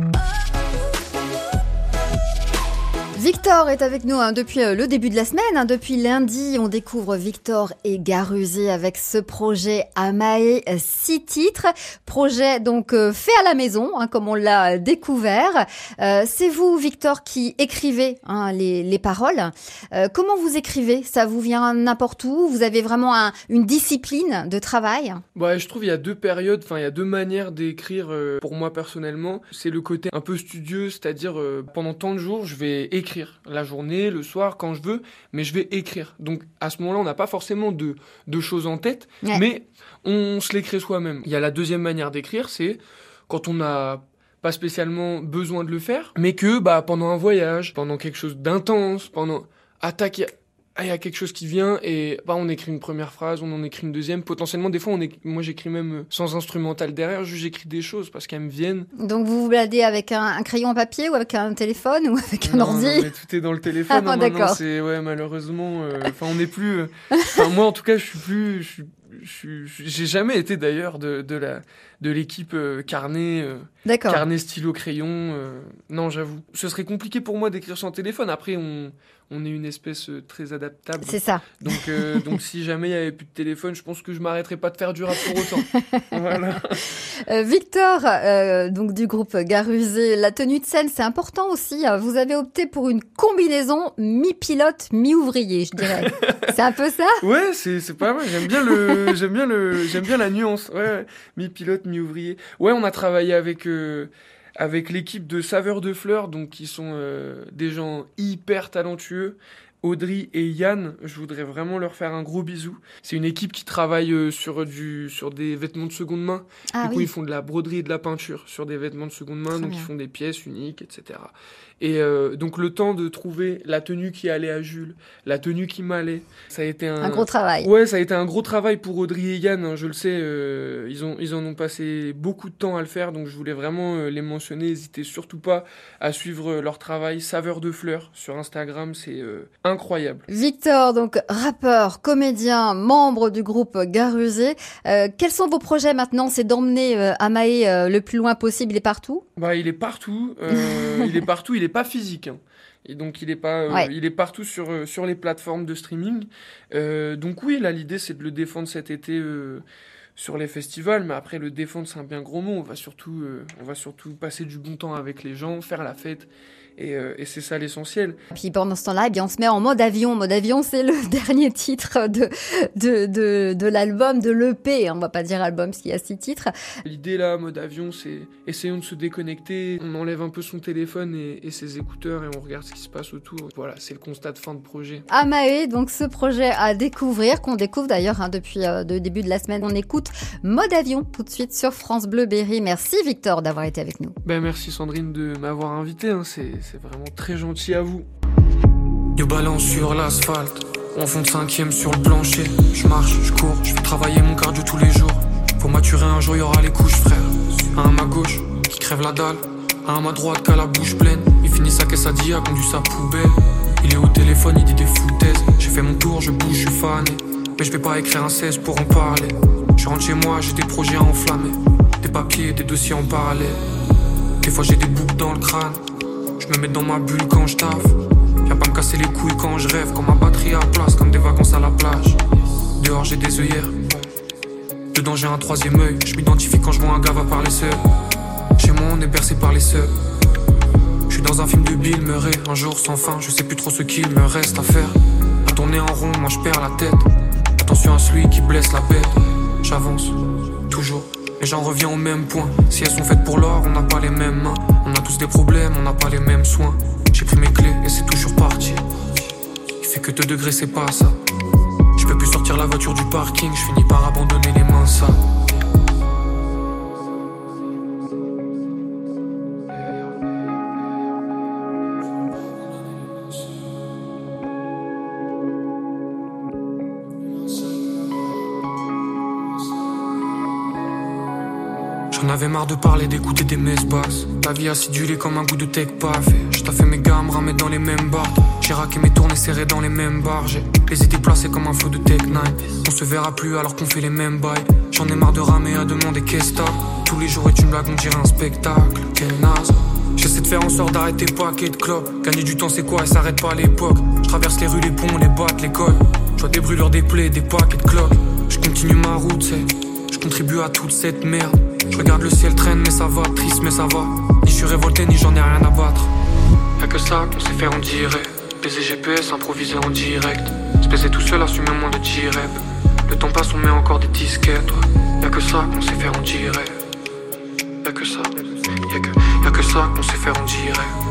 Oh. Victor est avec nous hein, depuis euh, le début de la semaine. Hein. depuis lundi, on découvre Victor et Garusé avec ce projet Amae, euh, six titres. Projet donc euh, fait à la maison, hein, comme on l'a découvert. C'est vous, Victor, qui écrivez les, paroles. comment vous écrivez? Ça vous vient n'importe où? Vous avez vraiment une discipline de travail? Ouais, je trouve il y a deux périodes, enfin il y a deux manières d'écrire pour moi personnellement. C'est le côté un peu studieux, c'est-à-dire pendant tant de jours, je vais écrire écrire la journée, le soir, quand je veux, mais je vais écrire. Donc à ce moment-là, on n'a pas forcément de, de, choses en tête, mais on se l'écrit soi-même. Il y a la deuxième manière d'écrire, c'est quand on n'a pas spécialement besoin de le faire, mais que bah pendant un voyage, pendant quelque chose d'intense, pendant attaquer ah, il y a quelque chose qui vient et bah, on écrit une première phrase, on en écrit une deuxième. Potentiellement, des fois, on est... moi j'écris même euh, sans instrumental derrière, juste j'écris des choses parce qu'elles me viennent. Donc vous vous bladez avec un, crayon en papier ou avec un téléphone ou avec un ordi non, mais Tout est dans le téléphone. ah, hein, d'accord. C'est ouais, malheureusement. Euh, enfin, on n'est plus. Euh, moi, en tout cas, je suis plus. Je suis j'ai jamais été d'ailleurs de, de la de l'équipe euh, carnet euh, carnet stylo crayon euh, non j'avoue. Ce serait compliqué pour moi d'écrire sur un téléphone. Après on on est une espèce très adaptable. C'est ça. Donc donc si jamais il y avait plus de téléphone je pense que je m'arrêterais pas de faire du rap pour autant. Voilà. Victor donc du groupe Garusé la tenue de scène c'est important aussi hein. vous avez opté pour une combinaison mi pilote mi ouvrier je dirais. C'est un peu ça? Ouais c'est c'est pas mal. J'aime bien le j'aime bien le, j'aime bien la nuance. Ouais, mi-pilote, mi-ouvrier. Ouais, on a travaillé avec euh, avec l'équipe de Saveur de Fleurs, donc qui sont euh, des gens hyper talentueux. Audrey et Yann, je voudrais vraiment leur faire un gros bisou. C'est une équipe qui travaille euh, sur du sur des vêtements de seconde main. Ah du coup, ils font de la broderie et de la peinture sur des vêtements de seconde main, donc ils font des pièces uniques, etc. Et euh, donc le temps de trouver la tenue qui allait à Jules, la tenue qui m'allait, ça a été un... un... gros travail. Ouais, ça a été un gros travail pour Audrey et Yann. Hein, je le sais, euh, ils ont ils en ont passé beaucoup de temps à le faire, donc je voulais vraiment euh, les mentionner. N'hésitez surtout pas à suivre leur travail. Saveur de fleurs sur Instagram, c'est incroyable. Victor, donc rappeur, comédien, membre du groupe Garusé. quels sont vos projets maintenant? C'est d'emmener Amae le plus loin possible. Il est partout? Bah, il est partout. il est partout. Il est pas physique. Hein. Et donc il est pas, euh, il est partout sur euh, sur les plateformes de streaming. Euh, donc oui, là l'idée c'est de le défendre cet été sur les festivals, mais après le défendre c'est un bien gros mot. On va surtout, on va surtout passer du bon temps avec les gens, faire la fête euh, et, c'est ça l'essentiel. Puis pendant ce temps-là, eh bien, on se met en mode avion. Mode avion, c'est le dernier titre de, de, de, de l'album, de l'EP. On va pas dire album s'il y a six titres. L'idée là, mode avion, c'est essayons de se déconnecter. On enlève un peu son téléphone et, ses écouteurs et on regarde ce qui se passe autour. Voilà, c'est le constat de fin de projet. Amae, donc ce projet à découvrir, qu'on découvre d'ailleurs hein, depuis euh, le début de la semaine. On écoute Mode avion tout de suite sur France Bleu Berry. Merci Victor d'avoir été avec nous. Ben, merci Sandrine de m'avoir invité. Hein. C'est c'est vraiment très gentil à vous. Yo balance sur l'asphalte, on fond cinquième sur le plancher. Je marche, je cours, je vais travailler mon cardio tous les jours. Faut maturer un jour, y aura les couches, frère. Un à ma gauche, qui crève la dalle. Un à ma droite, qui a la bouche pleine. Il finit sa caisse à conduit sa poubelle. Il est au téléphone, il dit des foutaises. J'ai fait mon tour, je bouge, je suis fané. Mais je vais pas écrire un 16 pour en parler. Je rentre chez moi, j'ai des projets à enflammer. Des papiers, des dossiers en parallèle. Des fois j'ai des boucles dans le crâne. Je me mets dans ma bulle quand je taffe. Viens pas me casser les couilles quand je rêve. Quand ma batterie à place, comme des vacances à la plage. Dehors j'ai des œillères. Dedans j'ai un troisième œil. Je m'identifie quand je vois un gars va parler seul. Chez moi on est bercé par les seuls. Je suis dans un film de Bill Murray. Un jour sans fin, je sais plus trop ce qu'il me reste à faire. À tourner en rond, moi je perds la tête. Attention à celui qui blesse la bête. J'en reviens au même point. Si elles sont faites pour l'or, on n'a pas les mêmes mains. On a tous des problèmes, on n'a pas les mêmes soins. J'ai pris mes clés et c'est toujours parti. Il fait que 2 degrés, c'est pas ça. Je peux plus sortir la voiture du parking, je finis par abandonner les mains ça. J'en avais marre de parler, d'écouter des messes basses. La vie acidulée comme un goût de tech pas fait. Je fait mes gammes, ramé dans les mêmes bars. J'ai raqué mes tournées serrées dans les mêmes bars. Les idées placées comme un flot de tech 9. On se verra plus alors qu'on fait les mêmes bails. J'en ai marre de ramer à demander qu'est-ce Tous les jours est une blague, on dirait un spectacle. Quel naze. J'essaie de faire en sorte d'arrêter paquets de clopes. Gagner du temps, c'est quoi? Et s'arrête pas à l'époque. Je traverse les rues, les ponts, les boîtes, l'école. Je vois des brûlures, des plaies, des paquets de clopes. Je continue ma route, c'est. Je contribue à toute cette merde. Je regarde le ciel traîne, mais ça va. Triste, mais ça va. Ni je suis révolté, ni j'en ai rien à battre. Y'a que ça qu'on sait faire en direct. Baiser GPS, improviser en direct. Se baiser tout seul, assumer moins de T-rep. Le temps passe, on met encore des disquettes. ouais. Y'a que ça qu'on sait faire en direct. Y'a que ça. Y'a que, y'a que ça qu'on sait faire en direct.